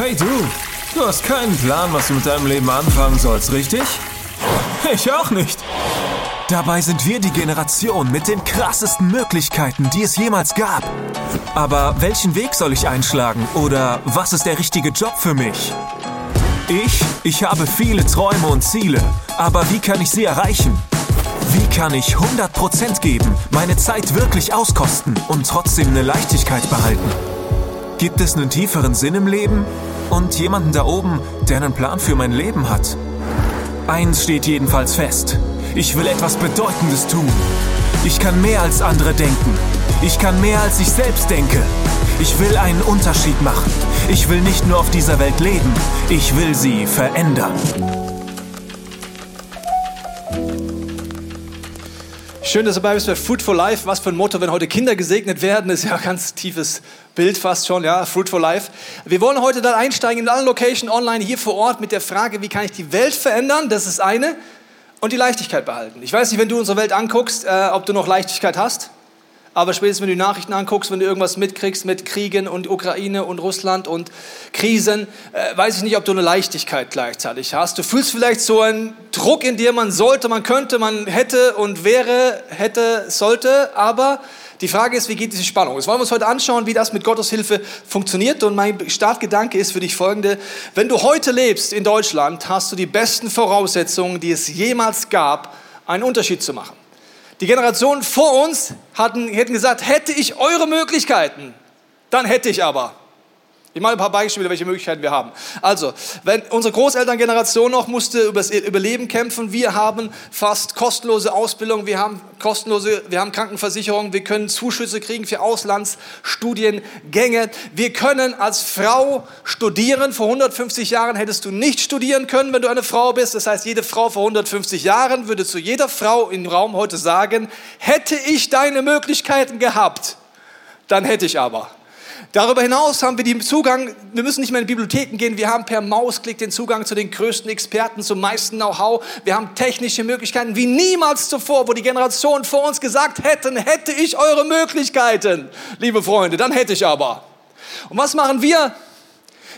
Hey du, du hast keinen Plan, was du mit deinem Leben anfangen sollst, richtig? Ich auch nicht. Dabei sind wir die Generation mit den krassesten Möglichkeiten, die es jemals gab. Aber welchen Weg soll ich einschlagen oder was ist der richtige Job für mich? Ich, ich habe viele Träume und Ziele, aber wie kann ich sie erreichen? Wie kann ich 100% geben, meine Zeit wirklich auskosten und trotzdem eine Leichtigkeit behalten? Gibt es einen tieferen Sinn im Leben? Und jemanden da oben, der einen Plan für mein Leben hat? Eins steht jedenfalls fest. Ich will etwas Bedeutendes tun. Ich kann mehr als andere denken. Ich kann mehr als ich selbst denke. Ich will einen Unterschied machen. Ich will nicht nur auf dieser Welt leben. Ich will sie verändern. Schön, dass du dabei bist bei Fruit for Life. Was für ein Motto, wenn heute Kinder gesegnet werden, ist ja ein ganz tiefes Bild fast schon, ja, Fruit for Life. Wir wollen heute dann einsteigen in alle Location online hier vor Ort mit der Frage, wie kann ich die Welt verändern? Das ist eine. Und die Leichtigkeit behalten. Ich weiß nicht, wenn du unsere Welt anguckst, äh, ob du noch Leichtigkeit hast. Aber spätestens, wenn du die Nachrichten anguckst, wenn du irgendwas mitkriegst mit Kriegen und Ukraine und Russland und Krisen, äh, weiß ich nicht, ob du eine Leichtigkeit gleichzeitig hast. Du fühlst vielleicht so einen Druck in dir, man sollte, man könnte, man hätte und wäre, hätte, sollte, aber die Frage ist, wie geht diese Spannung? Das wollen wir uns heute anschauen, wie das mit Gottes Hilfe funktioniert. Und mein Startgedanke ist für dich folgende. Wenn du heute lebst in Deutschland, hast du die besten Voraussetzungen, die es jemals gab, einen Unterschied zu machen. Die Generationen vor uns hatten, hätten gesagt, hätte ich eure Möglichkeiten, dann hätte ich aber. Ich mache ein paar Beispiele, welche Möglichkeiten wir haben. Also, wenn unsere Großelterngeneration noch musste über das Überleben kämpfen, wir haben fast kostenlose Ausbildung, wir haben kostenlose, wir haben Krankenversicherung, wir können Zuschüsse kriegen für Auslandsstudiengänge. Wir können als Frau studieren. Vor 150 Jahren hättest du nicht studieren können, wenn du eine Frau bist. Das heißt, jede Frau vor 150 Jahren würde zu jeder Frau im Raum heute sagen, hätte ich deine Möglichkeiten gehabt, dann hätte ich aber. Darüber hinaus haben wir den Zugang, wir müssen nicht mehr in Bibliotheken gehen, wir haben per Mausklick den Zugang zu den größten Experten, zum meisten Know-how. Wir haben technische Möglichkeiten wie niemals zuvor, wo die Generationen vor uns gesagt hätten, hätte ich eure Möglichkeiten, liebe Freunde, dann hätte ich aber. Und was machen wir?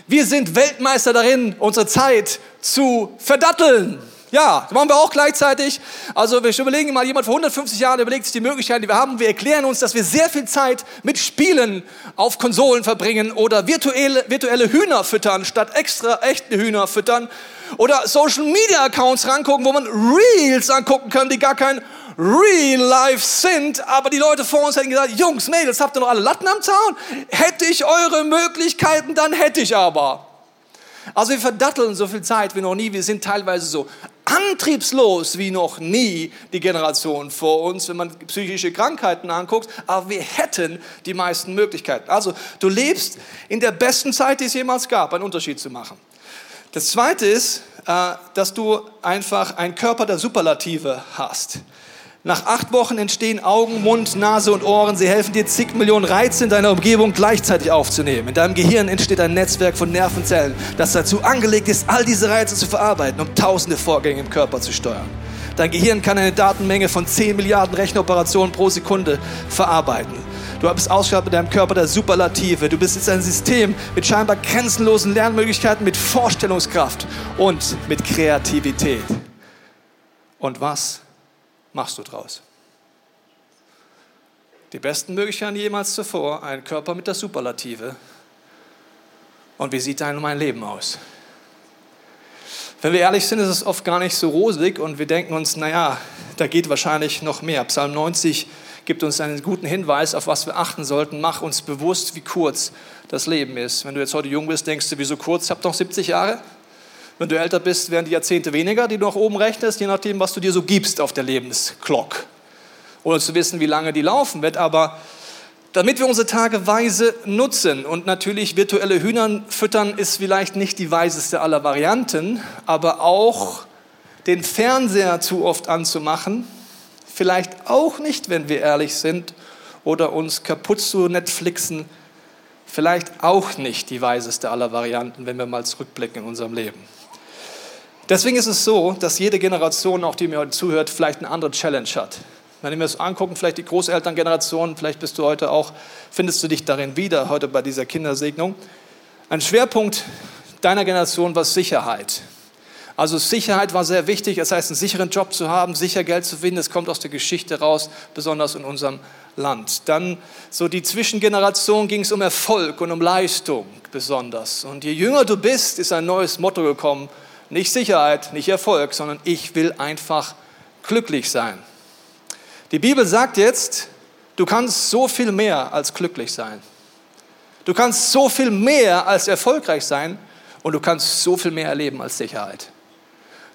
Wir sind Weltmeister darin, unsere Zeit zu verdatteln. Ja, das machen wir auch gleichzeitig. Also wir überlegen mal, jemand vor 150 Jahren überlegt sich die Möglichkeiten, die wir haben. Wir erklären uns, dass wir sehr viel Zeit mit Spielen auf Konsolen verbringen oder virtuelle, virtuelle Hühner füttern, statt extra echte Hühner füttern. Oder Social Media Accounts rangucken, wo man Reels angucken kann, die gar kein Real Life sind. Aber die Leute vor uns hätten gesagt, Jungs, Mädels, habt ihr noch alle Latten am Zaun? Hätte ich eure Möglichkeiten, dann hätte ich aber. Also wir verdatteln so viel Zeit wie noch nie. Wir sind teilweise so antriebslos wie noch nie die Generation vor uns, wenn man psychische Krankheiten anguckt. Aber wir hätten die meisten Möglichkeiten. Also du lebst in der besten Zeit, die es jemals gab, einen Unterschied zu machen. Das Zweite ist, äh, dass du einfach einen Körper der Superlative hast. Nach acht Wochen entstehen Augen, Mund, Nase und Ohren. Sie helfen dir, zig Millionen Reize in deiner Umgebung gleichzeitig aufzunehmen. In deinem Gehirn entsteht ein Netzwerk von Nervenzellen, das dazu angelegt ist, all diese Reize zu verarbeiten, um tausende Vorgänge im Körper zu steuern. Dein Gehirn kann eine Datenmenge von 10 Milliarden Rechenoperationen pro Sekunde verarbeiten. Du bist ausgestattet mit deinem Körper der Superlative. Du bist jetzt ein System mit scheinbar grenzenlosen Lernmöglichkeiten, mit Vorstellungskraft und mit Kreativität. Und was machst du draus? Die besten Möglichkeiten jemals zuvor, ein Körper mit der Superlative. Und wie sieht dein und mein Leben aus? Wenn wir ehrlich sind, ist es oft gar nicht so rosig und wir denken uns, naja, da geht wahrscheinlich noch mehr. Psalm 90 gibt uns einen guten Hinweis, auf was wir achten sollten. Mach uns bewusst, wie kurz das Leben ist. Wenn du jetzt heute jung bist, denkst du, wieso kurz? Ich habe doch 70 Jahre. Wenn du älter bist, werden die Jahrzehnte weniger, die du nach oben rechnest, je nachdem, was du dir so gibst auf der Lebensglock. Ohne zu wissen, wie lange die laufen wird. Aber damit wir unsere Tage weise nutzen und natürlich virtuelle Hühnern füttern ist vielleicht nicht die weiseste aller Varianten, aber auch den Fernseher zu oft anzumachen, vielleicht auch nicht, wenn wir ehrlich sind, oder uns kaputt zu Netflixen, vielleicht auch nicht die weiseste aller Varianten, wenn wir mal zurückblicken in unserem Leben. Deswegen ist es so, dass jede Generation, auch die mir heute zuhört, vielleicht eine andere Challenge hat. Wenn wir uns angucken, vielleicht die Großelterngeneration, vielleicht bist du heute auch, findest du dich darin wieder, heute bei dieser Kindersegnung. Ein Schwerpunkt deiner Generation war Sicherheit. Also Sicherheit war sehr wichtig, das heißt, einen sicheren Job zu haben, sicher Geld zu finden, das kommt aus der Geschichte raus, besonders in unserem Land. Dann so die Zwischengeneration ging es um Erfolg und um Leistung besonders. Und je jünger du bist, ist ein neues Motto gekommen, nicht Sicherheit, nicht Erfolg, sondern ich will einfach glücklich sein. Die Bibel sagt jetzt, du kannst so viel mehr als glücklich sein. Du kannst so viel mehr als erfolgreich sein und du kannst so viel mehr erleben als Sicherheit.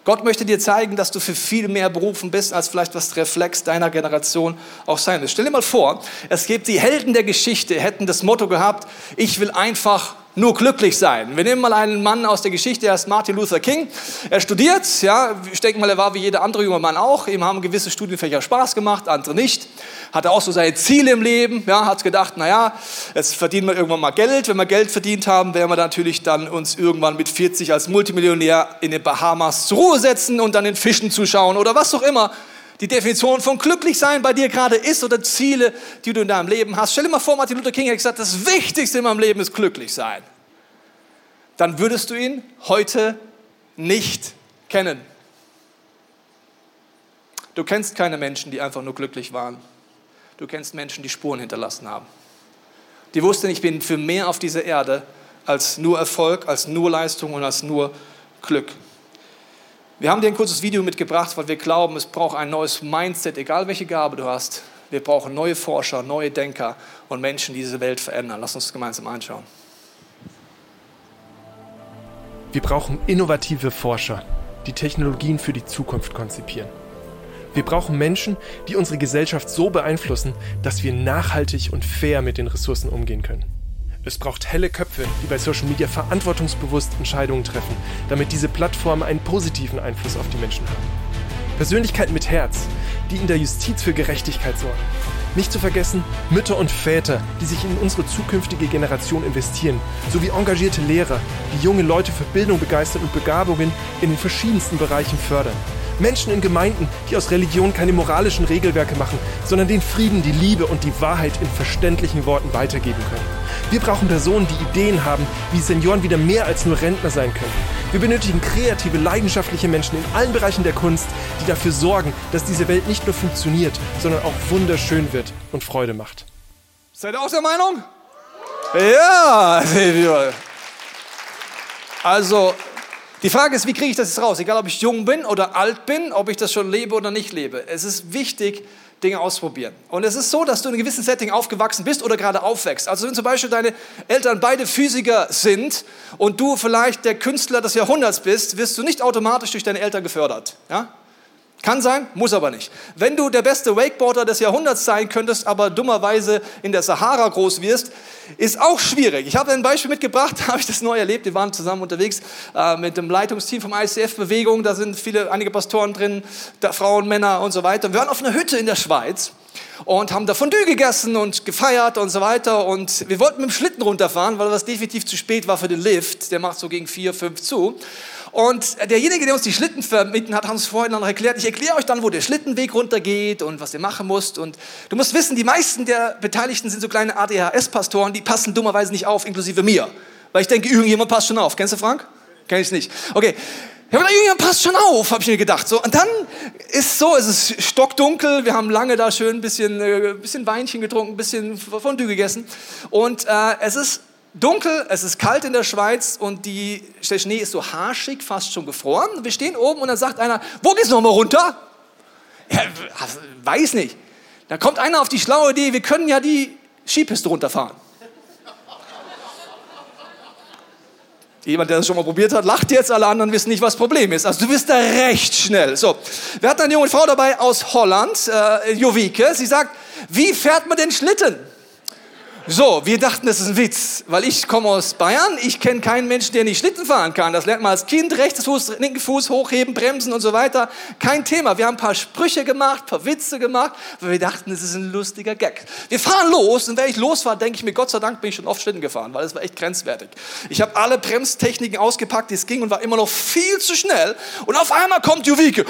Gott möchte dir zeigen, dass du für viel mehr berufen bist, als vielleicht was Reflex deiner Generation auch sein wird. Stell dir mal vor, es gibt die Helden der Geschichte, hätten das Motto gehabt, ich will einfach nur glücklich sein. Wir nehmen mal einen Mann aus der Geschichte, er ist Martin Luther King. Er studiert, ja, ich denke mal, er war wie jeder andere junge Mann auch. Ihm haben gewisse Studienfächer Spaß gemacht, andere nicht. Hatte auch so seine Ziele im Leben, ja, hat gedacht, naja, jetzt verdienen wir irgendwann mal Geld. Wenn wir Geld verdient haben, werden wir natürlich dann uns irgendwann mit 40 als Multimillionär in den Bahamas zur Ruhe setzen und dann den Fischen zuschauen oder was auch immer die Definition von glücklich sein bei dir gerade ist oder Ziele, die du in deinem Leben hast. Stell dir mal vor, Martin Luther King hat gesagt, das Wichtigste in meinem Leben ist glücklich sein. Dann würdest du ihn heute nicht kennen. Du kennst keine Menschen, die einfach nur glücklich waren. Du kennst Menschen, die Spuren hinterlassen haben. Die wussten, ich bin für mehr auf dieser Erde als nur Erfolg, als nur Leistung und als nur Glück. Wir haben dir ein kurzes Video mitgebracht, weil wir glauben, es braucht ein neues Mindset, egal welche Gabe du hast. Wir brauchen neue Forscher, neue Denker und Menschen, die diese Welt verändern. Lass uns gemeinsam anschauen. Wir brauchen innovative Forscher, die Technologien für die Zukunft konzipieren. Wir brauchen Menschen, die unsere Gesellschaft so beeinflussen, dass wir nachhaltig und fair mit den Ressourcen umgehen können. Es braucht helle Köpfe, die bei Social Media verantwortungsbewusst Entscheidungen treffen, damit diese Plattformen einen positiven Einfluss auf die Menschen haben. Persönlichkeiten mit Herz, die in der Justiz für Gerechtigkeit sorgen. Nicht zu vergessen Mütter und Väter, die sich in unsere zukünftige Generation investieren, sowie engagierte Lehrer, die junge Leute für Bildung begeistern und Begabungen in den verschiedensten Bereichen fördern. Menschen in Gemeinden, die aus Religion keine moralischen Regelwerke machen, sondern den Frieden, die Liebe und die Wahrheit in verständlichen Worten weitergeben können. Wir brauchen Personen, die Ideen haben, wie Senioren wieder mehr als nur Rentner sein können. Wir benötigen kreative, leidenschaftliche Menschen in allen Bereichen der Kunst, die dafür sorgen, dass diese Welt nicht nur funktioniert, sondern auch wunderschön wird und Freude macht. Seid ihr auch der Meinung? Ja, also die Frage ist, wie kriege ich das jetzt raus? Egal, ob ich jung bin oder alt bin, ob ich das schon lebe oder nicht lebe. Es ist wichtig, Dinge ausprobieren. Und es ist so, dass du in einem gewissen Setting aufgewachsen bist oder gerade aufwächst. Also wenn zum Beispiel deine Eltern beide Physiker sind und du vielleicht der Künstler des Jahrhunderts bist, wirst du nicht automatisch durch deine Eltern gefördert. Ja? Kann sein, muss aber nicht. Wenn du der beste Wakeboarder des Jahrhunderts sein könntest, aber dummerweise in der Sahara groß wirst, ist auch schwierig. Ich habe ein Beispiel mitgebracht, da habe ich das neu erlebt. Wir waren zusammen unterwegs äh, mit dem Leitungsteam vom ICF-Bewegung. Da sind viele, einige Pastoren drin, da Frauen, Männer und so weiter. Wir waren auf einer Hütte in der Schweiz und haben da Fondue gegessen und gefeiert und so weiter. Und wir wollten mit dem Schlitten runterfahren, weil das definitiv zu spät war für den Lift. Der macht so gegen vier, fünf zu. Und derjenige, der uns die Schlitten vermieten hat, hat uns vorhin noch erklärt, ich erkläre euch dann, wo der Schlittenweg runtergeht und was ihr machen müsst. Und du musst wissen, die meisten der Beteiligten sind so kleine ADHS-Pastoren, die passen dummerweise nicht auf, inklusive mir. Weil ich denke, irgendjemand passt schon auf. Kennst du Frank? Kenn ich nicht. Okay. Ja, aber irgendjemand passt schon auf, habe ich mir gedacht. So, und dann ist so, es ist stockdunkel, wir haben lange da schön ein bisschen, äh, bisschen Weinchen getrunken, ein bisschen Fondue gegessen. Und äh, es ist dunkel, es ist kalt in der Schweiz und die, der Schnee ist so harschig, fast schon gefroren. Wir stehen oben und dann sagt einer, wo geht's nochmal runter? Ja, weiß nicht. Da kommt einer auf die schlaue Idee, wir können ja die Skipiste runterfahren. Jemand, der das schon mal probiert hat, lacht jetzt, alle anderen wissen nicht, was das Problem ist. Also du bist da recht schnell. So, wir hatten eine junge Frau dabei aus Holland, äh, Jovike. Sie sagt, wie fährt man den Schlitten? So, wir dachten, das ist ein Witz, weil ich komme aus Bayern, ich kenne keinen Menschen, der nicht Schlitten fahren kann. Das lernt man als Kind, rechtes Fuß, linken Fuß hochheben, bremsen und so weiter. Kein Thema. Wir haben ein paar Sprüche gemacht, ein paar Witze gemacht, weil wir dachten, das ist ein lustiger Gag. Wir fahren los und wenn ich los war, denke ich mir, Gott sei Dank bin ich schon oft Schlitten gefahren, weil es war echt grenzwertig. Ich habe alle Bremstechniken ausgepackt, die es ging und war immer noch viel zu schnell. Und auf einmal kommt Juvike.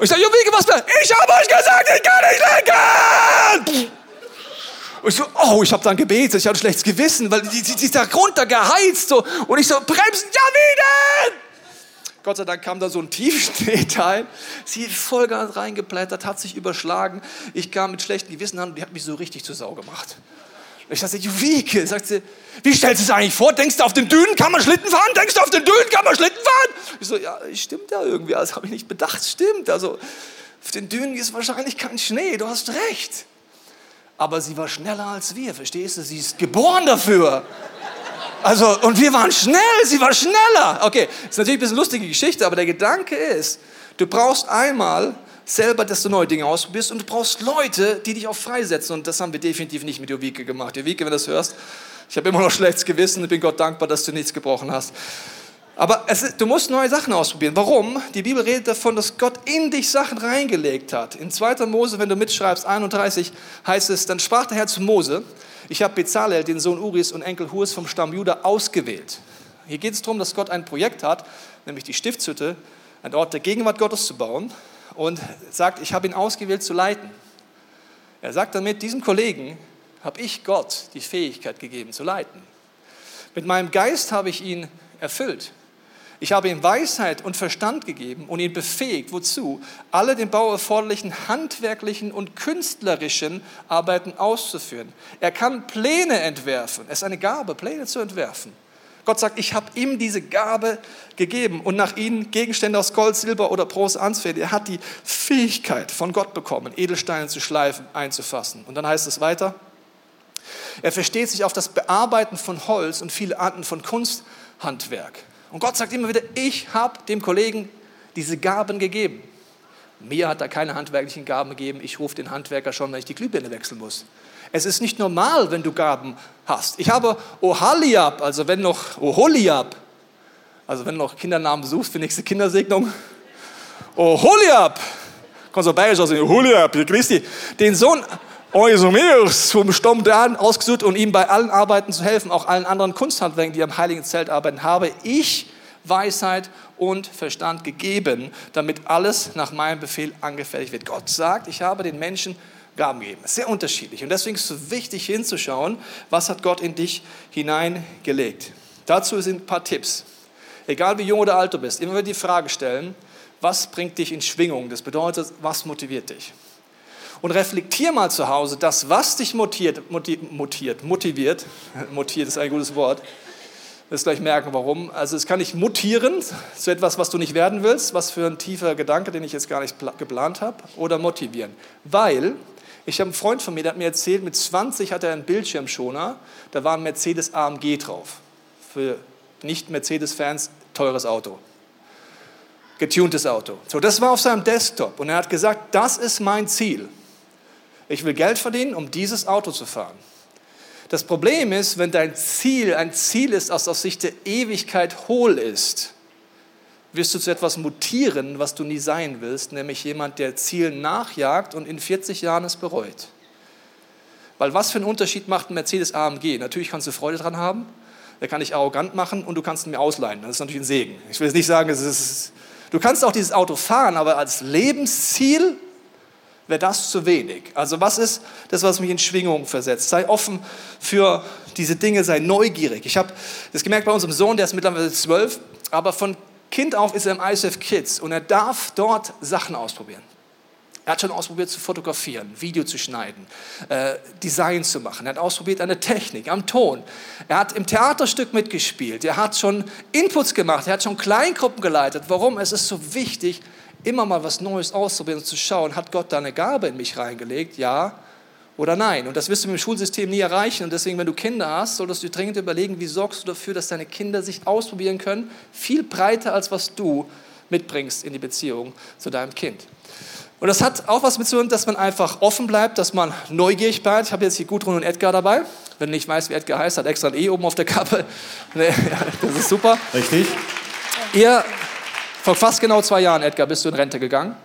Ich sage, Juvike, was denn? Ich habe euch gesagt, ich kann nicht lenken! Und ich so, oh, ich habe dann gebetet, ich hatte ein schlechtes Gewissen, weil die ist da runter geheizt. So. Und ich so, bremsen, ja, wie denn? Gott sei Dank kam da so ein Tiefschneeteil. Sie ist Vollgas reingeplättert, hat sich überschlagen. Ich kam mit schlechtem Gewissen an und die hat mich so richtig zur Sau gemacht. Und ich sagte, Juwike, sagt sie, wie stellst du es eigentlich vor? Denkst du, auf den Dünen kann man Schlitten fahren? Denkst du, auf den Dünen kann man Schlitten fahren? Ich so, ja, stimmt ja irgendwie. Das habe ich nicht bedacht. Stimmt. Also, auf den Dünen ist wahrscheinlich kein Schnee. Du hast recht. Aber sie war schneller als wir, verstehst du? Sie ist geboren dafür. Also, und wir waren schnell, sie war schneller. Okay, ist natürlich ein bisschen lustige Geschichte, aber der Gedanke ist, du brauchst einmal selber, dass du neue Dinge ausprobierst und du brauchst Leute, die dich auch freisetzen. Und das haben wir definitiv nicht mit Jovike gemacht. Jovike, wenn du das hörst, ich habe immer noch schlechtes Gewissen und bin Gott dankbar, dass du nichts gebrochen hast. Aber ist, du musst neue Sachen ausprobieren. Warum? Die Bibel redet davon, dass Gott in dich Sachen reingelegt hat. In 2. Mose, wenn du mitschreibst, 31, heißt es, dann sprach der Herr zu Mose, ich habe Bezalel, den Sohn Uris und Enkel Hurs vom Stamm Juda, ausgewählt. Hier geht es darum, dass Gott ein Projekt hat, nämlich die Stiftshütte, ein Ort der Gegenwart Gottes zu bauen und sagt, ich habe ihn ausgewählt zu leiten. Er sagt damit, diesem Kollegen habe ich Gott die Fähigkeit gegeben zu leiten. Mit meinem Geist habe ich ihn erfüllt. Ich habe ihm Weisheit und Verstand gegeben und ihn befähigt, wozu? Alle dem Bau erforderlichen handwerklichen und künstlerischen Arbeiten auszuführen. Er kann Pläne entwerfen. Es ist eine Gabe, Pläne zu entwerfen. Gott sagt, ich habe ihm diese Gabe gegeben und nach ihnen Gegenstände aus Gold, Silber oder Bronze anzufertigen. Er hat die Fähigkeit von Gott bekommen, Edelsteine zu schleifen, einzufassen. Und dann heißt es weiter, er versteht sich auf das Bearbeiten von Holz und viele Arten von Kunsthandwerk. Und Gott sagt immer wieder, ich habe dem Kollegen diese Gaben gegeben. Mir hat er keine handwerklichen Gaben gegeben. Ich rufe den Handwerker schon, wenn ich die Glühbirne wechseln muss. Es ist nicht normal, wenn du Gaben hast. Ich habe Ohaliab, also wenn noch Oholiab, also wenn du noch Kindernamen suchst für nächste Kindersegnung. Oholiab, kommt so bayerisch aus, Oholiab, Christi, den Sohn Eusomeus vom Stamm Dan ausgesucht und ihm bei allen Arbeiten zu helfen, auch allen anderen Kunsthandwerken, die am Heiligen Zelt arbeiten, habe ich Weisheit und Verstand gegeben, damit alles nach meinem Befehl angefertigt wird. Gott sagt, ich habe den Menschen Gaben gegeben. Sehr unterschiedlich. Und deswegen ist es wichtig hinzuschauen, was hat Gott in dich hineingelegt. Dazu sind ein paar Tipps. Egal wie jung oder alt du bist, immer wieder die Frage stellen, was bringt dich in Schwingung? Das bedeutet, was motiviert dich? Und reflektier mal zu Hause, das, was dich motiviert, motiviert, motiviert, motiviert ist ein gutes Wort, wirst gleich merken, warum. Also es kann dich mutieren zu etwas, was du nicht werden willst, was für ein tiefer Gedanke, den ich jetzt gar nicht geplant habe, oder motivieren. Weil, ich habe einen Freund von mir, der hat mir erzählt, mit 20 hat er einen Bildschirmschoner, da war ein Mercedes AMG drauf. Für Nicht-Mercedes-Fans teures Auto getuntes Auto. So, das war auf seinem Desktop und er hat gesagt, das ist mein Ziel. Ich will Geld verdienen, um dieses Auto zu fahren. Das Problem ist, wenn dein Ziel ein Ziel ist, das aus Sicht der Ewigkeit hohl ist, wirst du zu etwas mutieren, was du nie sein willst, nämlich jemand, der Zielen nachjagt und in 40 Jahren es bereut. Weil was für einen Unterschied macht ein Mercedes AMG? Natürlich kannst du Freude daran haben, der kann dich arrogant machen und du kannst ihn mir ausleihen. Das ist natürlich ein Segen. Ich will jetzt nicht sagen, es ist, du kannst auch dieses Auto fahren, aber als Lebensziel wäre das zu wenig. Also was ist das, was mich in Schwingung versetzt? Sei offen für diese Dinge, sei neugierig. Ich habe das gemerkt bei unserem Sohn, der ist mittlerweile zwölf, aber von Kind auf ist er im ISF Kids und er darf dort Sachen ausprobieren. Er hat schon ausprobiert zu fotografieren, Video zu schneiden, äh, Design zu machen. Er hat ausprobiert eine Technik am Ton. Er hat im Theaterstück mitgespielt. Er hat schon Inputs gemacht. Er hat schon Kleingruppen geleitet. Warum? Es ist so wichtig, immer mal was Neues auszuprobieren und zu schauen, hat Gott da eine Gabe in mich reingelegt? Ja oder nein? Und das wirst du mit dem Schulsystem nie erreichen. Und deswegen, wenn du Kinder hast, solltest du dringend überlegen, wie sorgst du dafür, dass deine Kinder sich ausprobieren können, viel breiter als was du mitbringst in die Beziehung zu deinem Kind. Und das hat auch was mit zu tun, dass man einfach offen bleibt, dass man neugierig bleibt. Ich habe jetzt hier Gudrun und Edgar dabei. Wenn du nicht weißt, wie Edgar heißt, hat extra ein E oben auf der Kappe. Das ist super. Richtig. Ihr vor fast genau zwei Jahren, Edgar, bist du in Rente gegangen.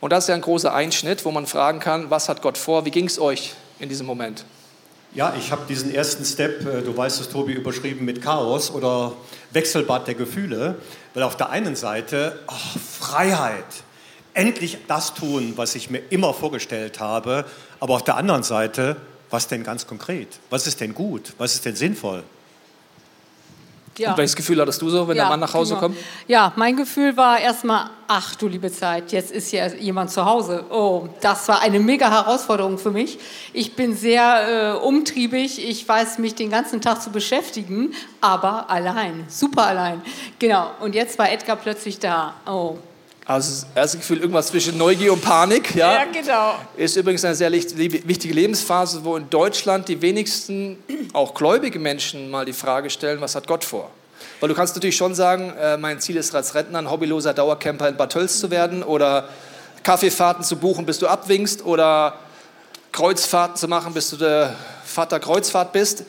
Und das ist ja ein großer Einschnitt, wo man fragen kann, was hat Gott vor? Wie ging es euch in diesem Moment? Ja, ich habe diesen ersten Step, äh, du weißt es, Tobi, überschrieben mit Chaos oder Wechselbad der Gefühle. Weil auf der einen Seite oh, Freiheit, endlich das tun, was ich mir immer vorgestellt habe. Aber auf der anderen Seite was denn ganz konkret? Was ist denn gut? Was ist denn sinnvoll? Ja. Und welches Gefühl hattest du so, wenn ja, der Mann nach Hause genau. kommt? Ja, mein Gefühl war erstmal, ach du liebe Zeit, jetzt ist hier jemand zu Hause. Oh, das war eine mega Herausforderung für mich. Ich bin sehr äh, umtriebig, ich weiß mich den ganzen Tag zu beschäftigen, aber allein, super allein. Genau, und jetzt war Edgar plötzlich da. Oh, also das erste Gefühl, irgendwas zwischen Neugier und Panik. Ja, ja genau. Ist übrigens eine sehr wichtige Lebensphase, wo in Deutschland die wenigsten, auch gläubige Menschen, mal die Frage stellen, was hat Gott vor? Weil du kannst natürlich schon sagen, äh, mein Ziel ist als Rentner ein hobbyloser Dauercamper in Bad Tölz zu werden oder Kaffeefahrten zu buchen, bis du abwinkst oder Kreuzfahrten zu machen, bis du der Vater Kreuzfahrt bist.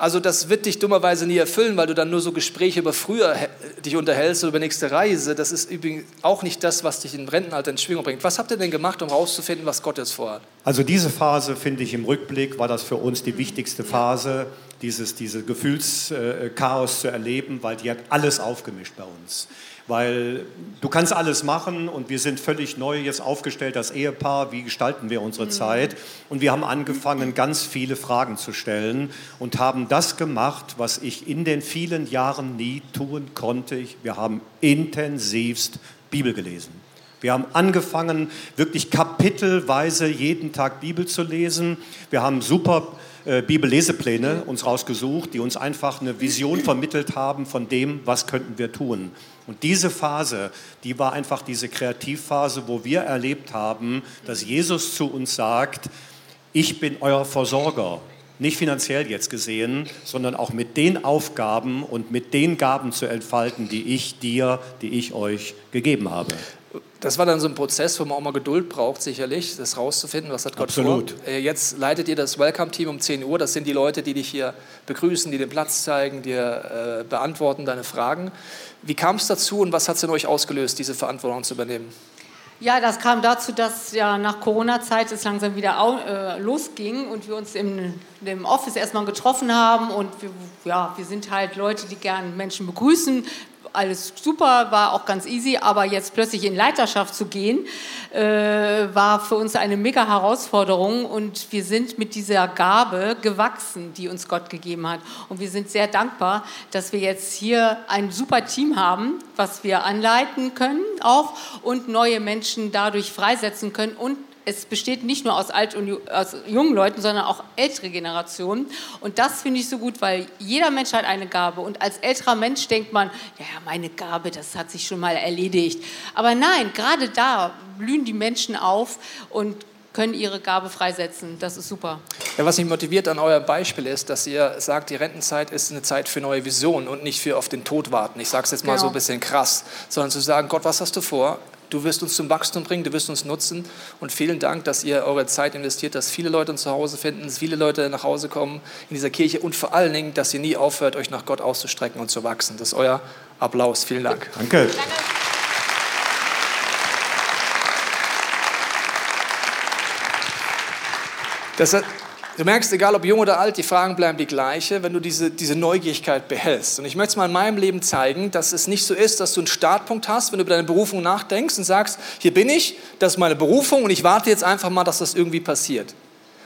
Also das wird dich dummerweise nie erfüllen, weil du dann nur so Gespräche über früher dich unterhältst oder über nächste Reise. Das ist übrigens auch nicht das, was dich im Rentenalter in Schwingung bringt. Was habt ihr denn gemacht, um herauszufinden, was Gott jetzt vorhat? Also diese Phase, finde ich, im Rückblick war das für uns die wichtigste Phase, dieses, diese Gefühlschaos zu erleben, weil die hat alles aufgemischt bei uns weil du kannst alles machen und wir sind völlig neu jetzt aufgestellt als Ehepaar, wie gestalten wir unsere mhm. Zeit und wir haben angefangen, ganz viele Fragen zu stellen und haben das gemacht, was ich in den vielen Jahren nie tun konnte. Wir haben intensivst Bibel gelesen. Wir haben angefangen, wirklich kapitelweise jeden Tag Bibel zu lesen. Wir haben super äh, Bibellesepläne uns rausgesucht, die uns einfach eine Vision vermittelt haben von dem, was könnten wir tun. Und diese Phase, die war einfach diese Kreativphase, wo wir erlebt haben, dass Jesus zu uns sagt, ich bin euer Versorger. Nicht finanziell jetzt gesehen, sondern auch mit den Aufgaben und mit den Gaben zu entfalten, die ich dir, die ich euch gegeben habe. Das war dann so ein Prozess, wo man auch mal Geduld braucht, sicherlich, das rauszufinden, was hat Gott Absolut. vor. Äh, jetzt leitet ihr das Welcome-Team um 10 Uhr. Das sind die Leute, die dich hier begrüßen, die den Platz zeigen, dir äh, beantworten deine Fragen. Wie kam es dazu und was hat es in euch ausgelöst, diese Verantwortung zu übernehmen? Ja, das kam dazu, dass ja nach Corona-Zeit es langsam wieder äh, losging und wir uns im, im Office erstmal getroffen haben und wir, ja, wir sind halt Leute, die gern Menschen begrüßen, alles super, war auch ganz easy, aber jetzt plötzlich in Leiterschaft zu gehen, äh, war für uns eine mega Herausforderung und wir sind mit dieser Gabe gewachsen, die uns Gott gegeben hat. Und wir sind sehr dankbar, dass wir jetzt hier ein super Team haben, was wir anleiten können auch und neue Menschen dadurch freisetzen können und es besteht nicht nur aus alt und aus jungen Leuten, sondern auch ältere Generationen. Und das finde ich so gut, weil jeder Mensch hat eine Gabe. Und als älterer Mensch denkt man, ja, meine Gabe, das hat sich schon mal erledigt. Aber nein, gerade da blühen die Menschen auf und können ihre Gabe freisetzen. Das ist super. Ja, was mich motiviert an eurem Beispiel ist, dass ihr sagt, die Rentenzeit ist eine Zeit für neue Visionen und nicht für auf den Tod warten. Ich sage es jetzt mal genau. so ein bisschen krass, sondern zu sagen, Gott, was hast du vor? Du wirst uns zum Wachstum bringen, du wirst uns nutzen. Und vielen Dank, dass ihr eure Zeit investiert, dass viele Leute uns zu Hause finden, dass viele Leute nach Hause kommen in dieser Kirche und vor allen Dingen, dass ihr nie aufhört, euch nach Gott auszustrecken und zu wachsen. Das ist euer Applaus. Vielen Dank. Danke. Das, Du merkst, egal ob jung oder alt, die Fragen bleiben die gleiche, wenn du diese, diese Neugierigkeit behältst. Und ich möchte es mal in meinem Leben zeigen, dass es nicht so ist, dass du einen Startpunkt hast, wenn du über deine Berufung nachdenkst und sagst, hier bin ich, das ist meine Berufung und ich warte jetzt einfach mal, dass das irgendwie passiert.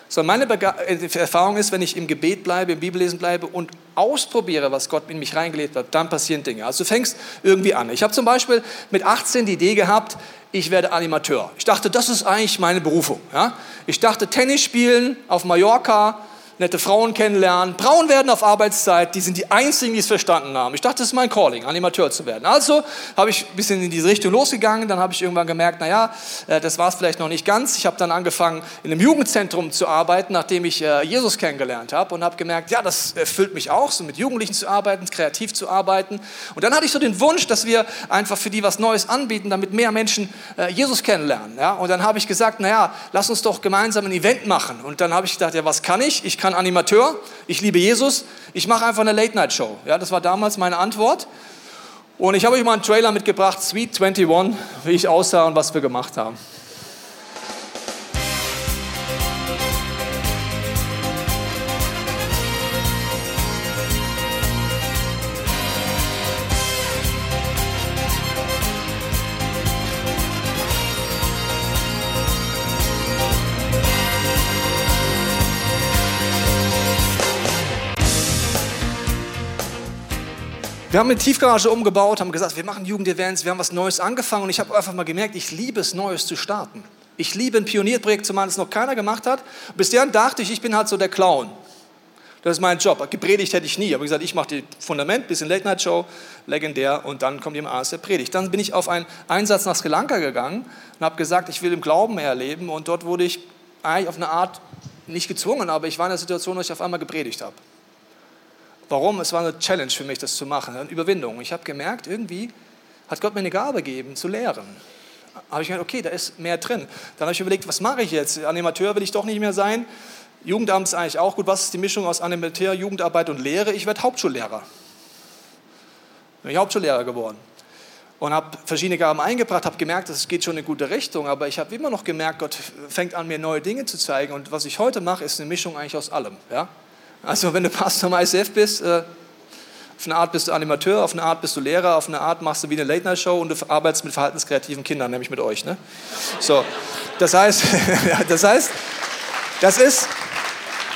Sondern meine Bega äh, Erfahrung ist, wenn ich im Gebet bleibe, im Bibellesen bleibe und ausprobiere, was Gott in mich reingelegt hat, dann passieren Dinge. Also du fängst irgendwie an. Ich habe zum Beispiel mit 18 die Idee gehabt, ich werde Animateur. Ich dachte, das ist eigentlich meine Berufung. Ja? Ich dachte, Tennis spielen auf Mallorca, nette Frauen kennenlernen. Braun werden auf Arbeitszeit, die sind die einzigen, die es verstanden haben. Ich dachte, das ist mein Calling, Animateur zu werden. Also habe ich ein bisschen in diese Richtung losgegangen. Dann habe ich irgendwann gemerkt, naja, äh, das war es vielleicht noch nicht ganz. Ich habe dann angefangen, in einem Jugendzentrum zu arbeiten, nachdem ich äh, Jesus kennengelernt habe und habe gemerkt, ja, das erfüllt mich auch, so mit Jugendlichen zu arbeiten, kreativ zu arbeiten. Und dann hatte ich so den Wunsch, dass wir einfach für die was Neues anbieten, damit mehr Menschen äh, Jesus kennenlernen. Und dann habe ich gesagt, naja, lass uns doch gemeinsam ein Event machen. Und dann habe ich gedacht, ja, was kann ich? Ich kann Animateur, ich liebe Jesus, ich mache einfach eine Late-Night-Show. Ja, das war damals meine Antwort. Und ich habe euch mal einen Trailer mitgebracht, Sweet 21, wie ich aussah und was wir gemacht haben. Wir haben eine Tiefgarage umgebaut, haben gesagt, wir machen Jugendevents, wir haben was Neues angefangen und ich habe einfach mal gemerkt, ich liebe es, Neues zu starten. Ich liebe ein Pionierprojekt zu machen, das noch keiner gemacht hat. Bis dahin dachte ich, ich bin halt so der Clown. Das ist mein Job. Gepredigt hätte ich nie. Aber gesagt, ich mache die Fundament, bisschen Late Night Show, legendär, und dann kommt jemand anders, der predigt. Dann bin ich auf einen Einsatz nach Sri Lanka gegangen und habe gesagt, ich will im Glauben erleben. Und dort wurde ich eigentlich auf eine Art nicht gezwungen, aber ich war in der Situation, wo ich auf einmal gepredigt habe. Warum? Es war eine Challenge für mich, das zu machen, eine Überwindung. Ich habe gemerkt, irgendwie hat Gott mir eine Gabe gegeben, zu lehren. Habe ich gedacht, okay, da ist mehr drin. Dann habe ich überlegt, was mache ich jetzt? Animateur will ich doch nicht mehr sein. Jugendamt ist eigentlich auch gut. Was ist die Mischung aus Animateur, Jugendarbeit und Lehre? Ich werde Hauptschullehrer. Bin ich Hauptschullehrer geworden. Und habe verschiedene Gaben eingebracht, habe gemerkt, es geht schon in eine gute Richtung, aber ich habe immer noch gemerkt, Gott fängt an, mir neue Dinge zu zeigen. Und was ich heute mache, ist eine Mischung eigentlich aus allem. Ja? Also wenn du Pastor im ICF bist, äh, auf eine Art bist du Animateur, auf eine Art bist du Lehrer, auf eine Art machst du wie eine Late-Night-Show und du arbeitest mit verhaltenskreativen Kindern, nämlich mit euch. Ne? So, das heißt, das heißt, das ist,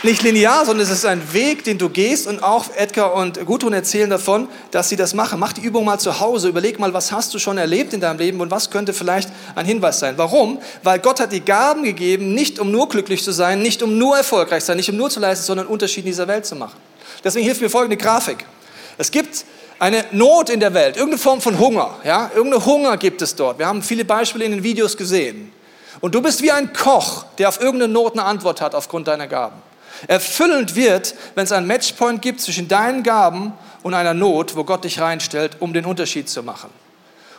nicht linear, sondern es ist ein Weg, den du gehst und auch Edgar und Gudrun erzählen davon, dass sie das machen. Mach die Übung mal zu Hause, überleg mal, was hast du schon erlebt in deinem Leben und was könnte vielleicht ein Hinweis sein. Warum? Weil Gott hat die Gaben gegeben, nicht um nur glücklich zu sein, nicht um nur erfolgreich zu sein, nicht um nur zu leisten, sondern Unterschied in dieser Welt zu machen. Deswegen hilft mir folgende Grafik. Es gibt eine Not in der Welt, irgendeine Form von Hunger, ja, irgendeine Hunger gibt es dort. Wir haben viele Beispiele in den Videos gesehen. Und du bist wie ein Koch, der auf irgendeine Not eine Antwort hat aufgrund deiner Gaben erfüllend wird, wenn es einen Matchpoint gibt zwischen deinen Gaben und einer Not, wo Gott dich reinstellt, um den Unterschied zu machen.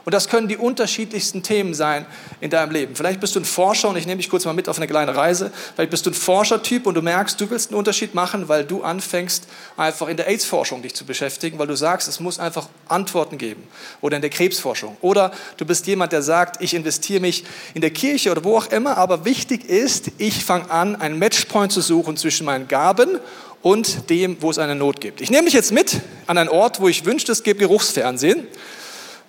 Und das können die unterschiedlichsten Themen sein in deinem Leben. Vielleicht bist du ein Forscher und ich nehme dich kurz mal mit auf eine kleine Reise. Vielleicht bist du ein Forschertyp und du merkst, du willst einen Unterschied machen, weil du anfängst, einfach in der AIDS-Forschung dich zu beschäftigen, weil du sagst, es muss einfach Antworten geben. Oder in der Krebsforschung. Oder du bist jemand, der sagt, ich investiere mich in der Kirche oder wo auch immer, aber wichtig ist, ich fange an, einen Matchpoint zu suchen zwischen meinen Gaben und dem, wo es eine Not gibt. Ich nehme dich jetzt mit an einen Ort, wo ich wünschte, es gibt Geruchsfernsehen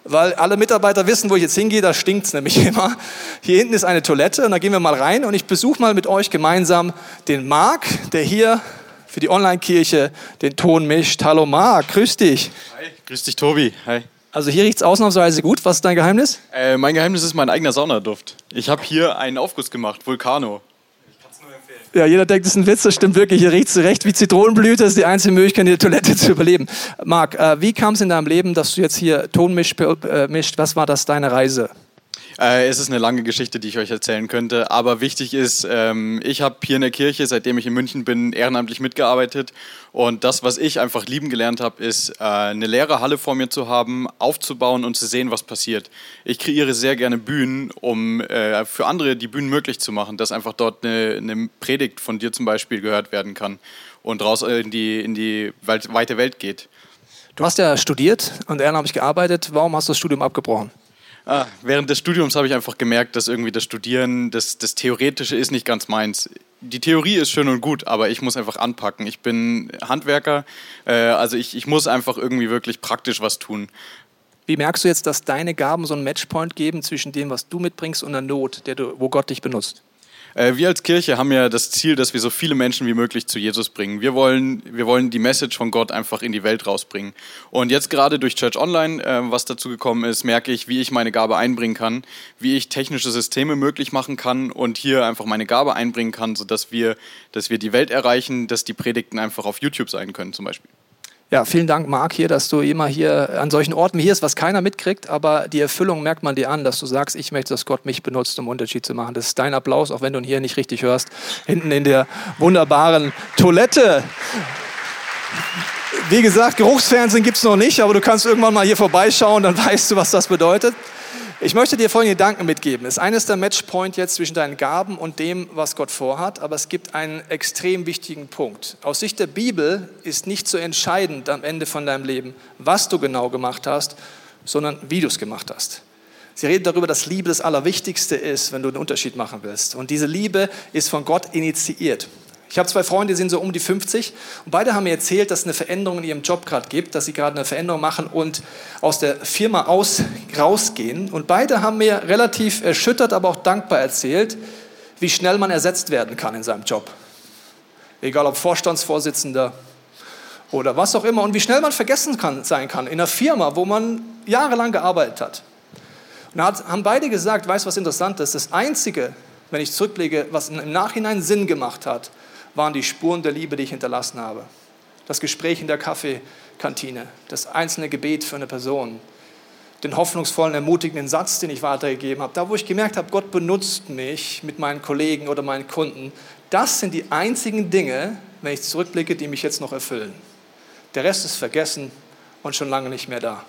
weil alle Mitarbeiter wissen, wo ich jetzt hingehe, da stinkt es nämlich immer. Hier hinten ist eine Toilette und da gehen wir mal rein und ich besuche mal mit euch gemeinsam den Marc, der hier für die Online-Kirche den Ton mischt. Hallo Marc, grüß dich. Hi, grüß dich Tobi. Hi. Also hier riecht es ausnahmsweise gut. Was ist dein Geheimnis? Äh, mein Geheimnis ist mein eigener Saunaduft. Ich habe hier einen Aufguss gemacht, Vulcano. Ja, jeder denkt, das ist ein Witz, das stimmt wirklich. Hier riecht es recht wie Zitronenblüte, das ist die einzige Möglichkeit, in der Toilette zu überleben. Marc, äh, wie kam es in deinem Leben, dass du jetzt hier Ton mischt? Äh, mischt? Was war das deine Reise? Äh, es ist eine lange Geschichte, die ich euch erzählen könnte. Aber wichtig ist, ähm, ich habe hier in der Kirche, seitdem ich in München bin, ehrenamtlich mitgearbeitet. Und das, was ich einfach lieben gelernt habe, ist, äh, eine leere Halle vor mir zu haben, aufzubauen und zu sehen, was passiert. Ich kreiere sehr gerne Bühnen, um äh, für andere die Bühnen möglich zu machen, dass einfach dort eine, eine Predigt von dir zum Beispiel gehört werden kann und raus in die, in die weite Welt geht. Du hast ja studiert und ehrenamtlich gearbeitet. Warum hast du das Studium abgebrochen? Ah, während des Studiums habe ich einfach gemerkt, dass irgendwie das Studieren, das, das Theoretische ist nicht ganz meins. Die Theorie ist schön und gut, aber ich muss einfach anpacken. Ich bin Handwerker, äh, also ich, ich muss einfach irgendwie wirklich praktisch was tun. Wie merkst du jetzt, dass deine Gaben so einen Matchpoint geben zwischen dem, was du mitbringst und der Not, der du, wo Gott dich benutzt? Äh, wir als Kirche haben ja das Ziel, dass wir so viele Menschen wie möglich zu Jesus bringen. Wir wollen, wir wollen die Message von Gott einfach in die Welt rausbringen. Und jetzt gerade durch Church Online, äh, was dazu gekommen ist, merke ich, wie ich meine Gabe einbringen kann, wie ich technische Systeme möglich machen kann und hier einfach meine Gabe einbringen kann, sodass wir, dass wir die Welt erreichen, dass die Predigten einfach auf YouTube sein können zum Beispiel. Ja, vielen Dank, Marc, hier, dass du immer hier an solchen Orten hier ist, was keiner mitkriegt, aber die Erfüllung merkt man dir an, dass du sagst, ich möchte, dass Gott mich benutzt, um Unterschied zu machen. Das ist dein Applaus, auch wenn du ihn hier nicht richtig hörst, hinten in der wunderbaren Toilette. Wie gesagt, Geruchsfernsehen gibt es noch nicht, aber du kannst irgendwann mal hier vorbeischauen, dann weißt du, was das bedeutet. Ich möchte dir folgende Gedanken mitgeben. Es ist eines der Matchpoint jetzt zwischen deinen Gaben und dem, was Gott vorhat, aber es gibt einen extrem wichtigen Punkt. Aus Sicht der Bibel ist nicht so entscheidend am Ende von deinem Leben, was du genau gemacht hast, sondern wie du es gemacht hast. Sie reden darüber, dass Liebe das Allerwichtigste ist, wenn du einen Unterschied machen willst. Und diese Liebe ist von Gott initiiert. Ich habe zwei Freunde, die sind so um die 50 und beide haben mir erzählt, dass es eine Veränderung in ihrem Job gerade gibt, dass sie gerade eine Veränderung machen und aus der Firma aus, rausgehen. Und beide haben mir relativ erschüttert, aber auch dankbar erzählt, wie schnell man ersetzt werden kann in seinem Job. Egal ob Vorstandsvorsitzender oder was auch immer und wie schnell man vergessen kann, sein kann in einer Firma, wo man jahrelang gearbeitet hat. Und da haben beide gesagt, weißt du, was interessant ist? Das Einzige, wenn ich zurückblicke, was im Nachhinein Sinn gemacht hat, waren die Spuren der Liebe, die ich hinterlassen habe. Das Gespräch in der Kaffeekantine, das einzelne Gebet für eine Person, den hoffnungsvollen, ermutigenden Satz, den ich weitergegeben habe, da wo ich gemerkt habe, Gott benutzt mich mit meinen Kollegen oder meinen Kunden, das sind die einzigen Dinge, wenn ich zurückblicke, die mich jetzt noch erfüllen. Der Rest ist vergessen und schon lange nicht mehr da.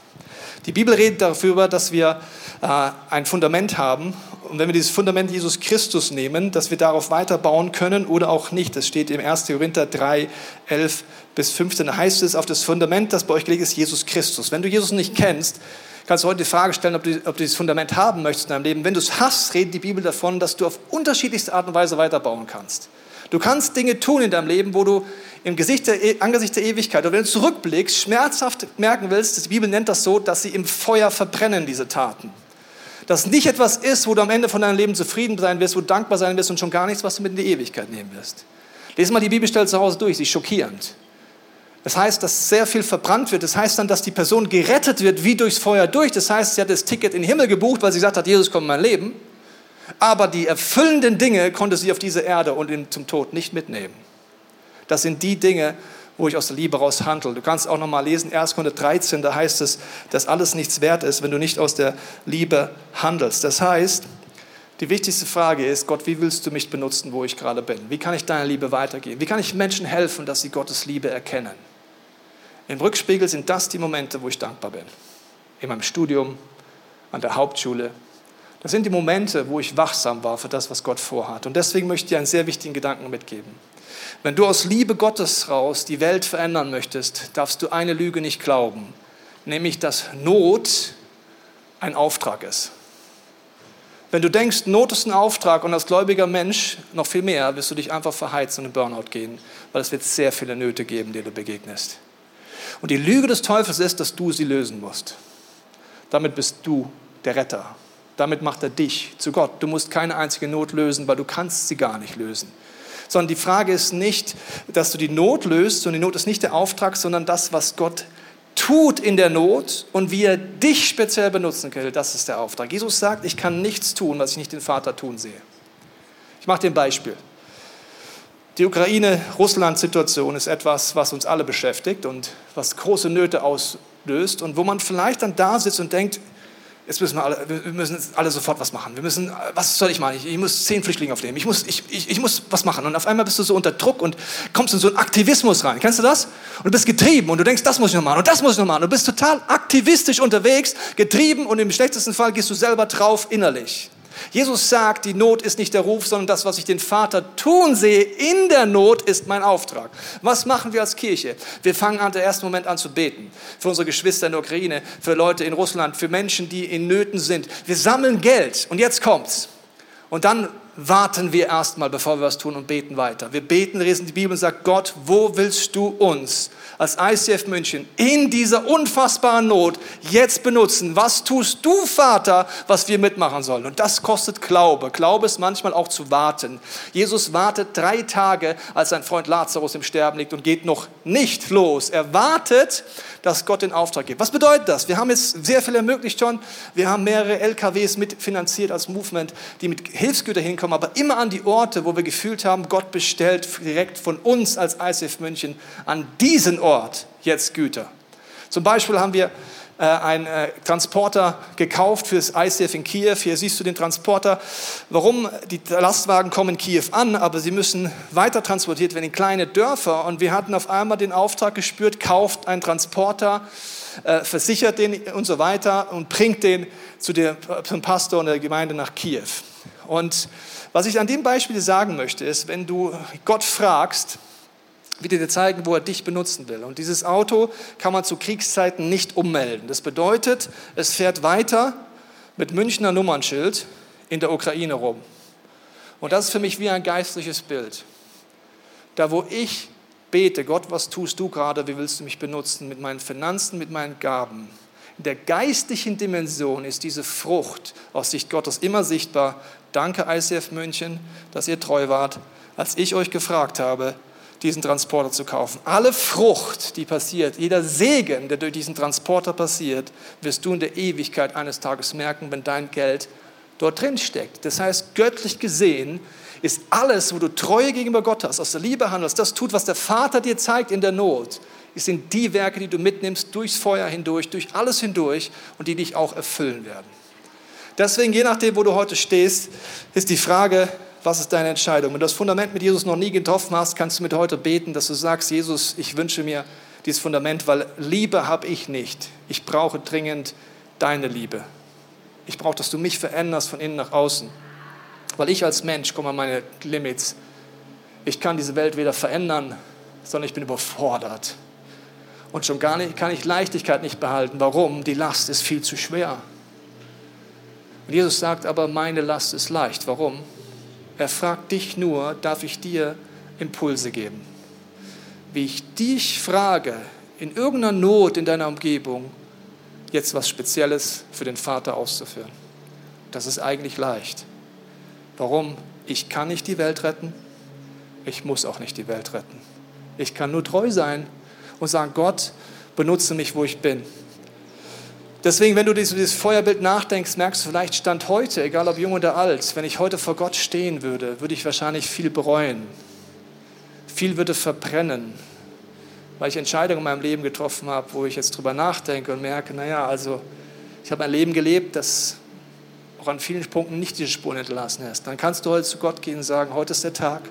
Die Bibel redet darüber, dass wir äh, ein Fundament haben. Und wenn wir dieses Fundament Jesus Christus nehmen, dass wir darauf weiterbauen können oder auch nicht. Das steht im 1. Korinther 3, 11 bis 15. Da heißt es, auf das Fundament, das bei euch gelegt ist, Jesus Christus. Wenn du Jesus nicht kennst, kannst du heute die Frage stellen, ob du, ob du dieses Fundament haben möchtest in deinem Leben. Wenn du es hast, redet die Bibel davon, dass du auf unterschiedlichste Art und Weise weiterbauen kannst. Du kannst Dinge tun in deinem Leben, wo du im Gesicht der, e, angesichts der Ewigkeit, oder wenn du zurückblickst, schmerzhaft merken willst, die Bibel nennt das so, dass sie im Feuer verbrennen, diese Taten. Dass nicht etwas ist, wo du am Ende von deinem Leben zufrieden sein wirst, wo du dankbar sein wirst und schon gar nichts, was du mit in die Ewigkeit nehmen wirst. Lese mal die Bibelstelle zu Hause durch, sie ist schockierend. Das heißt, dass sehr viel verbrannt wird. Das heißt dann, dass die Person gerettet wird wie durchs Feuer durch. Das heißt, sie hat das Ticket in den Himmel gebucht, weil sie gesagt hat, Jesus kommt in mein Leben. Aber die erfüllenden Dinge konnte sie auf diese Erde und zum Tod nicht mitnehmen. Das sind die Dinge, wo ich aus der Liebe raus handle. Du kannst auch noch mal lesen, 1. Korinther 13, da heißt es, dass alles nichts wert ist, wenn du nicht aus der Liebe handelst. Das heißt, die wichtigste Frage ist, Gott, wie willst du mich benutzen, wo ich gerade bin? Wie kann ich deine Liebe weitergeben? Wie kann ich Menschen helfen, dass sie Gottes Liebe erkennen? Im Rückspiegel sind das die Momente, wo ich dankbar bin. In meinem Studium, an der Hauptschule. Das sind die Momente, wo ich wachsam war für das, was Gott vorhat. Und deswegen möchte ich dir einen sehr wichtigen Gedanken mitgeben. Wenn du aus Liebe Gottes raus die Welt verändern möchtest, darfst du eine Lüge nicht glauben, nämlich dass Not ein Auftrag ist. Wenn du denkst, Not ist ein Auftrag und als gläubiger Mensch noch viel mehr, wirst du dich einfach verheizen und in Burnout gehen, weil es wird sehr viele Nöte geben, die du begegnest. Und die Lüge des Teufels ist, dass du sie lösen musst. Damit bist du der Retter. Damit macht er dich zu Gott. Du musst keine einzige Not lösen, weil du kannst sie gar nicht lösen sondern die Frage ist nicht, dass du die Not löst, sondern die Not ist nicht der Auftrag, sondern das, was Gott tut in der Not und wie er dich speziell benutzen will, das ist der Auftrag. Jesus sagt, ich kann nichts tun, was ich nicht den Vater tun sehe. Ich mache dir ein Beispiel. Die Ukraine-Russland-Situation ist etwas, was uns alle beschäftigt und was große Nöte auslöst und wo man vielleicht dann da sitzt und denkt, Jetzt müssen wir alle, wir müssen alle sofort was machen. Wir müssen, was soll ich machen? Ich, ich muss zehn Flüchtlinge aufnehmen. Ich muss, ich, ich, ich muss was machen. Und auf einmal bist du so unter Druck und kommst in so einen Aktivismus rein. Kennst du das? Und du bist getrieben und du denkst, das muss ich noch machen und das muss ich noch machen. Du bist total aktivistisch unterwegs, getrieben und im schlechtesten Fall gehst du selber drauf innerlich. Jesus sagt, die Not ist nicht der Ruf, sondern das, was ich den Vater tun sehe in der Not, ist mein Auftrag. Was machen wir als Kirche? Wir fangen an, der ersten Moment an zu beten. Für unsere Geschwister in der Ukraine, für Leute in Russland, für Menschen, die in Nöten sind. Wir sammeln Geld und jetzt kommt's. Und dann warten wir erstmal, bevor wir was tun und beten weiter. Wir beten, lesen die Bibel und sagen, Gott, wo willst du uns als ICF München in dieser unfassbaren Not jetzt benutzen. Was tust du, Vater, was wir mitmachen sollen? Und das kostet Glaube. Glaube ist manchmal auch zu warten. Jesus wartet drei Tage, als sein Freund Lazarus im Sterben liegt und geht noch nicht los. Er wartet, dass Gott den Auftrag gibt. Was bedeutet das? Wir haben jetzt sehr viel ermöglicht schon. Wir haben mehrere LKWs mitfinanziert als Movement, die mit Hilfsgütern hinkommen, aber immer an die Orte, wo wir gefühlt haben, Gott bestellt direkt von uns als ICF München an diesen Ort jetzt Güter. Zum Beispiel haben wir äh, einen äh, Transporter gekauft für das ICF in Kiew. Hier siehst du den Transporter. Warum? Die Lastwagen kommen in Kiew an, aber sie müssen weiter transportiert werden in kleine Dörfer. Und wir hatten auf einmal den Auftrag gespürt, kauft einen Transporter, äh, versichert den und so weiter und bringt den zu der, zum Pastor und der Gemeinde nach Kiew. Und was ich an dem Beispiel sagen möchte, ist, wenn du Gott fragst, will dir zeigen, wo er dich benutzen will. Und dieses Auto kann man zu Kriegszeiten nicht ummelden. Das bedeutet, es fährt weiter mit Münchner Nummernschild in der Ukraine rum. Und das ist für mich wie ein geistliches Bild. Da, wo ich bete, Gott, was tust du gerade, wie willst du mich benutzen mit meinen Finanzen, mit meinen Gaben? In der geistlichen Dimension ist diese Frucht aus Sicht Gottes immer sichtbar. Danke, ICF München, dass ihr treu wart. Als ich euch gefragt habe, diesen Transporter zu kaufen. Alle Frucht, die passiert, jeder Segen, der durch diesen Transporter passiert, wirst du in der Ewigkeit eines Tages merken, wenn dein Geld dort drin steckt. Das heißt, göttlich gesehen ist alles, wo du Treue gegenüber Gott hast, aus der Liebe handelst, das tut, was der Vater dir zeigt in der Not, es sind die Werke, die du mitnimmst durchs Feuer hindurch, durch alles hindurch und die dich auch erfüllen werden. Deswegen, je nachdem, wo du heute stehst, ist die Frage, was ist deine Entscheidung? Wenn du das Fundament mit Jesus noch nie getroffen hast, kannst du mit heute beten, dass du sagst, Jesus, ich wünsche mir dieses Fundament, weil Liebe habe ich nicht. Ich brauche dringend deine Liebe. Ich brauche, dass du mich veränderst von innen nach außen. Weil ich als Mensch komme an meine Limits. Ich kann diese Welt weder verändern, sondern ich bin überfordert. Und schon gar nicht, kann ich Leichtigkeit nicht behalten. Warum? Die Last ist viel zu schwer. Und Jesus sagt aber, meine Last ist leicht. Warum? Er fragt dich nur, darf ich dir Impulse geben? Wie ich dich frage, in irgendeiner Not in deiner Umgebung, jetzt was Spezielles für den Vater auszuführen. Das ist eigentlich leicht. Warum? Ich kann nicht die Welt retten. Ich muss auch nicht die Welt retten. Ich kann nur treu sein und sagen, Gott, benutze mich, wo ich bin. Deswegen, wenn du dieses Feuerbild nachdenkst, merkst du vielleicht Stand heute, egal ob jung oder alt, wenn ich heute vor Gott stehen würde, würde ich wahrscheinlich viel bereuen. Viel würde verbrennen, weil ich Entscheidungen in meinem Leben getroffen habe, wo ich jetzt drüber nachdenke und merke, naja, also ich habe ein Leben gelebt, das auch an vielen Punkten nicht diese Spuren hinterlassen ist. Dann kannst du heute zu Gott gehen und sagen, heute ist der Tag,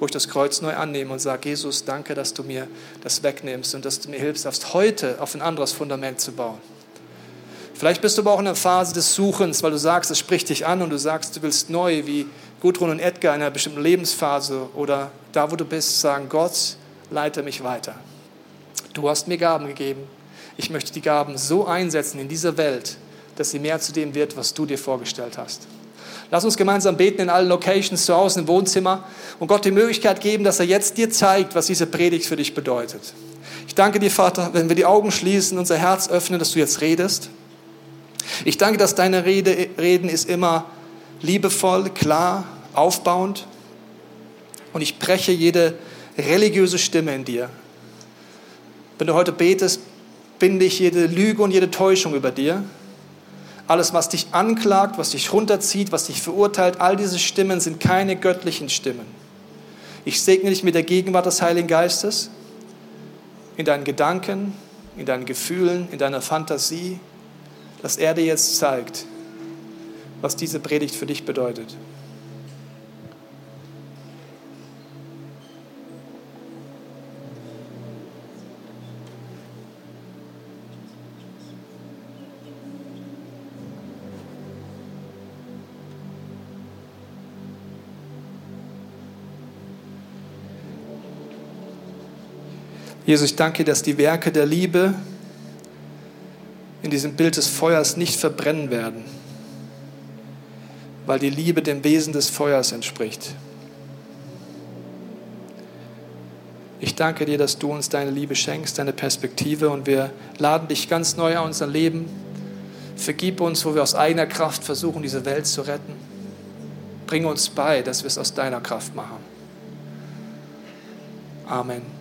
wo ich das Kreuz neu annehme und sage, Jesus, danke, dass du mir das wegnimmst und dass du mir hilfst, aufs heute auf ein anderes Fundament zu bauen. Vielleicht bist du aber auch in der Phase des Suchens, weil du sagst, es spricht dich an und du sagst, du willst neu, wie Gudrun und Edgar in einer bestimmten Lebensphase oder da, wo du bist, sagen, Gott, leite mich weiter. Du hast mir Gaben gegeben. Ich möchte die Gaben so einsetzen in dieser Welt, dass sie mehr zu dem wird, was du dir vorgestellt hast. Lass uns gemeinsam beten in allen Locations, zu Hause, im Wohnzimmer und Gott die Möglichkeit geben, dass er jetzt dir zeigt, was diese Predigt für dich bedeutet. Ich danke dir, Vater, wenn wir die Augen schließen, unser Herz öffnen, dass du jetzt redest. Ich danke, dass deine Rede, Reden ist immer liebevoll, klar, aufbauend. Und ich breche jede religiöse Stimme in dir. Wenn du heute betest, binde ich jede Lüge und jede Täuschung über dir. Alles, was dich anklagt, was dich runterzieht, was dich verurteilt, all diese Stimmen sind keine göttlichen Stimmen. Ich segne dich mit der Gegenwart des Heiligen Geistes in deinen Gedanken, in deinen Gefühlen, in deiner Fantasie, dass er dir jetzt zeigt, was diese Predigt für dich bedeutet. Jesus, ich danke, dass die Werke der Liebe in diesem Bild des Feuers nicht verbrennen werden, weil die Liebe dem Wesen des Feuers entspricht. Ich danke dir, dass du uns deine Liebe schenkst, deine Perspektive und wir laden dich ganz neu an unser Leben. Vergib uns, wo wir aus eigener Kraft versuchen, diese Welt zu retten. Bring uns bei, dass wir es aus deiner Kraft machen. Amen.